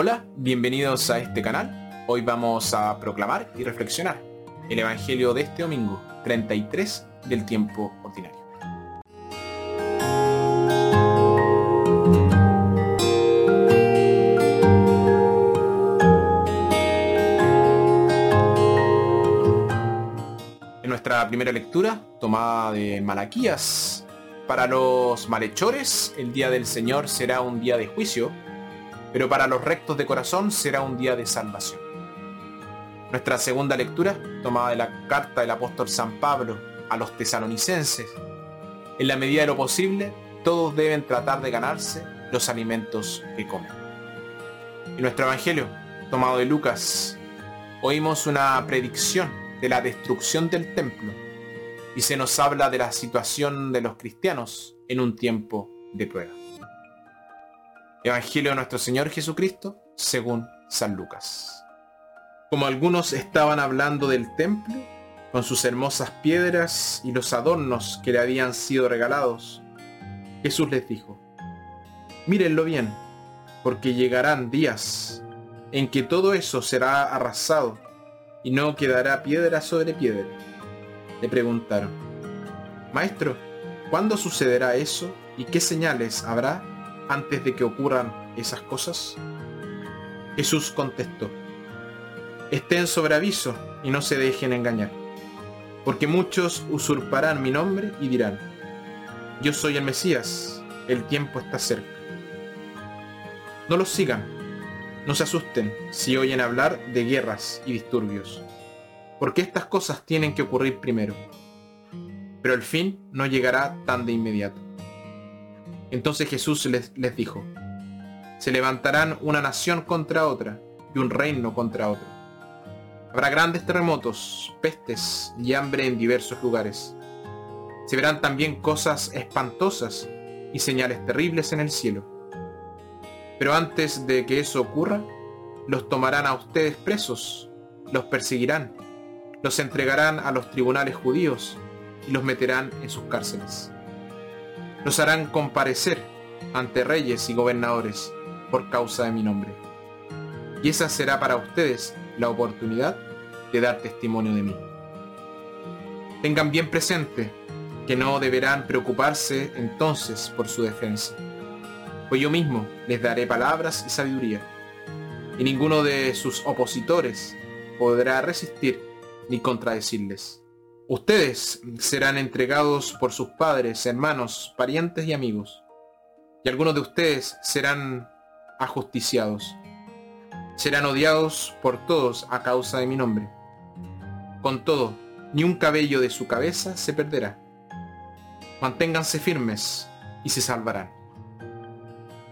Hola, bienvenidos a este canal. Hoy vamos a proclamar y reflexionar el Evangelio de este domingo, 33 del tiempo ordinario. En nuestra primera lectura, tomada de Malaquías, para los malhechores el día del Señor será un día de juicio, pero para los rectos de corazón será un día de salvación. Nuestra segunda lectura, tomada de la carta del apóstol San Pablo a los tesalonicenses. En la medida de lo posible, todos deben tratar de ganarse los alimentos que comen. En nuestro Evangelio, tomado de Lucas, oímos una predicción de la destrucción del templo y se nos habla de la situación de los cristianos en un tiempo de prueba. Evangelio de nuestro Señor Jesucristo según San Lucas. Como algunos estaban hablando del templo, con sus hermosas piedras y los adornos que le habían sido regalados, Jesús les dijo, mírenlo bien, porque llegarán días en que todo eso será arrasado y no quedará piedra sobre piedra. Le preguntaron, Maestro, ¿cuándo sucederá eso y qué señales habrá antes de que ocurran esas cosas? Jesús contestó, estén sobre aviso y no se dejen engañar, porque muchos usurparán mi nombre y dirán, yo soy el Mesías, el tiempo está cerca. No los sigan, no se asusten si oyen hablar de guerras y disturbios, porque estas cosas tienen que ocurrir primero, pero el fin no llegará tan de inmediato. Entonces Jesús les, les dijo, se levantarán una nación contra otra y un reino contra otro. Habrá grandes terremotos, pestes y hambre en diversos lugares. Se verán también cosas espantosas y señales terribles en el cielo. Pero antes de que eso ocurra, los tomarán a ustedes presos, los perseguirán, los entregarán a los tribunales judíos y los meterán en sus cárceles los harán comparecer ante reyes y gobernadores por causa de mi nombre. Y esa será para ustedes la oportunidad de dar testimonio de mí. Tengan bien presente que no deberán preocuparse entonces por su defensa, pues yo mismo les daré palabras y sabiduría, y ninguno de sus opositores podrá resistir ni contradecirles. Ustedes serán entregados por sus padres, hermanos, parientes y amigos. Y algunos de ustedes serán ajusticiados. Serán odiados por todos a causa de mi nombre. Con todo, ni un cabello de su cabeza se perderá. Manténganse firmes y se salvarán.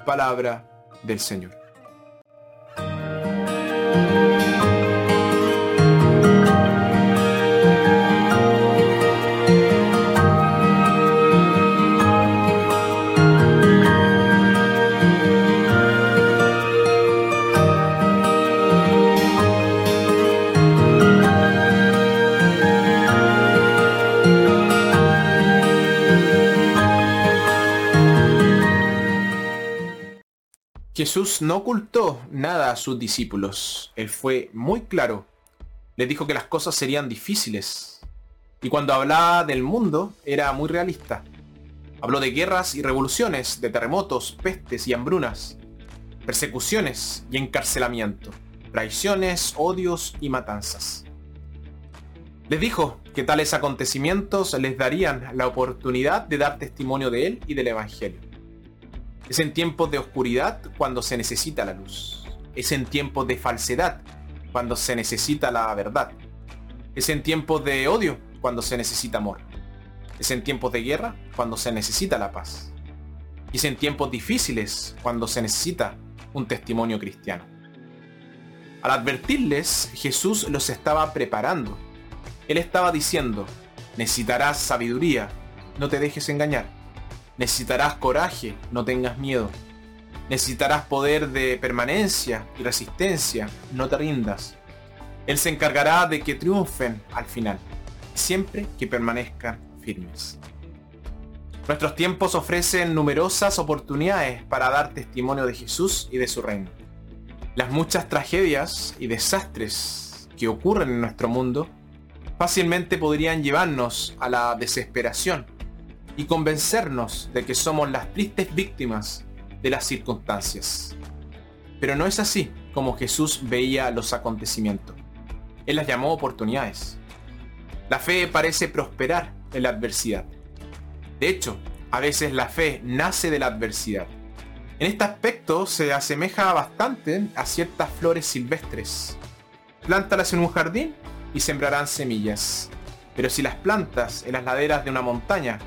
Palabra del Señor. Jesús no ocultó nada a sus discípulos. Él fue muy claro. Les dijo que las cosas serían difíciles. Y cuando hablaba del mundo, era muy realista. Habló de guerras y revoluciones, de terremotos, pestes y hambrunas, persecuciones y encarcelamiento, traiciones, odios y matanzas. Les dijo que tales acontecimientos les darían la oportunidad de dar testimonio de él y del Evangelio. Es en tiempos de oscuridad cuando se necesita la luz. Es en tiempos de falsedad cuando se necesita la verdad. Es en tiempos de odio cuando se necesita amor. Es en tiempos de guerra cuando se necesita la paz. Y es en tiempos difíciles cuando se necesita un testimonio cristiano. Al advertirles, Jesús los estaba preparando. Él estaba diciendo, necesitarás sabiduría, no te dejes engañar. Necesitarás coraje, no tengas miedo. Necesitarás poder de permanencia y resistencia, no te rindas. Él se encargará de que triunfen al final, siempre que permanezcan firmes. Nuestros tiempos ofrecen numerosas oportunidades para dar testimonio de Jesús y de su reino. Las muchas tragedias y desastres que ocurren en nuestro mundo fácilmente podrían llevarnos a la desesperación y convencernos de que somos las tristes víctimas de las circunstancias. Pero no es así como Jesús veía los acontecimientos. Él las llamó oportunidades. La fe parece prosperar en la adversidad. De hecho, a veces la fe nace de la adversidad. En este aspecto se asemeja bastante a ciertas flores silvestres. Plántalas en un jardín y sembrarán semillas. Pero si las plantas en las laderas de una montaña,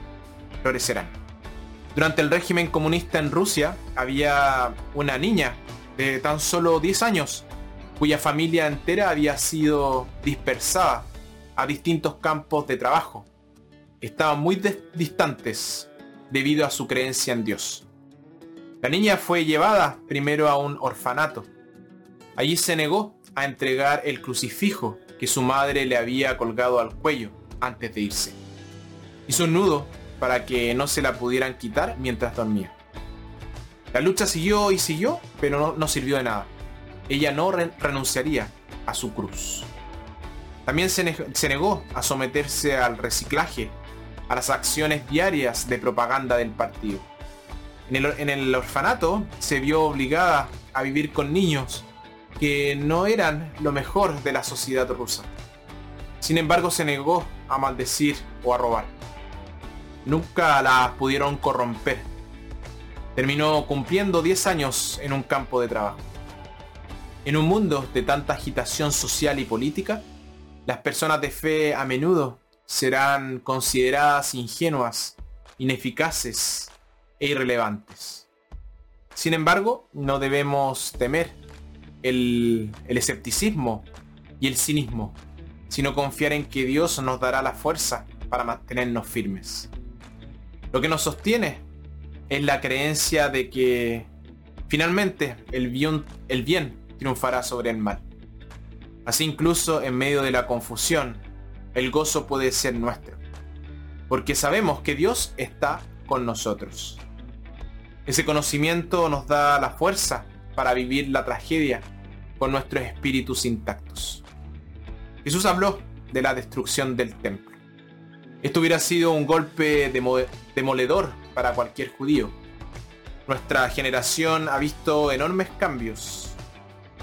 florecerán. Durante el régimen comunista en Rusia había una niña de tan solo 10 años cuya familia entera había sido dispersada a distintos campos de trabajo. Estaban muy distantes debido a su creencia en Dios. La niña fue llevada primero a un orfanato. Allí se negó a entregar el crucifijo que su madre le había colgado al cuello antes de irse. Hizo un nudo para que no se la pudieran quitar mientras dormía. La lucha siguió y siguió, pero no, sirvió de nada. Ella no renunciaría a su cruz. También se, negó a someterse al reciclaje, a las acciones diarias de propaganda del partido. en el orfanato se vio obligada a vivir con niños que no eran lo mejor de la sociedad rusa. Sin embargo, se negó a maldecir o a robar. Nunca la pudieron corromper. Terminó cumpliendo 10 años en un campo de trabajo. En un mundo de tanta agitación social y política, las personas de fe a menudo serán consideradas ingenuas, ineficaces e irrelevantes. Sin embargo, no debemos temer el, escepticismo y el cinismo, sino confiar en que Dios nos dará la fuerza para mantenernos firmes. Lo que nos sostiene es la creencia de que finalmente el bien, el bien triunfará sobre el mal. Así incluso en medio de la confusión, el gozo puede ser nuestro, porque sabemos que Dios está con nosotros. Ese conocimiento nos da la fuerza para vivir la tragedia con nuestros espíritus intactos. Jesús habló de la destrucción del templo. Esto hubiera sido un golpe demoledor para cualquier judío. Nuestra generación ha visto enormes cambios.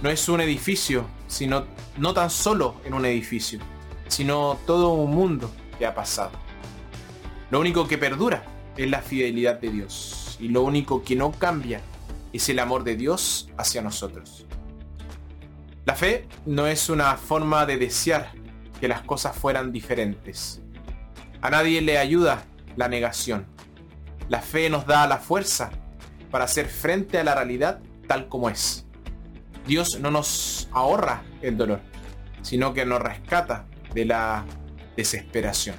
No es un edificio, sino no tan solo en un edificio, sino todo un mundo que ha pasado. Lo único que perdura es la fidelidad de Dios y lo único que no cambia es el amor de Dios hacia nosotros. La fe no es una forma de desear que las cosas fueran diferentes. A nadie le ayuda la negación. La fe nos da la fuerza para hacer frente a la realidad tal como es. Dios no nos ahorra el dolor, sino que nos rescata de la desesperación.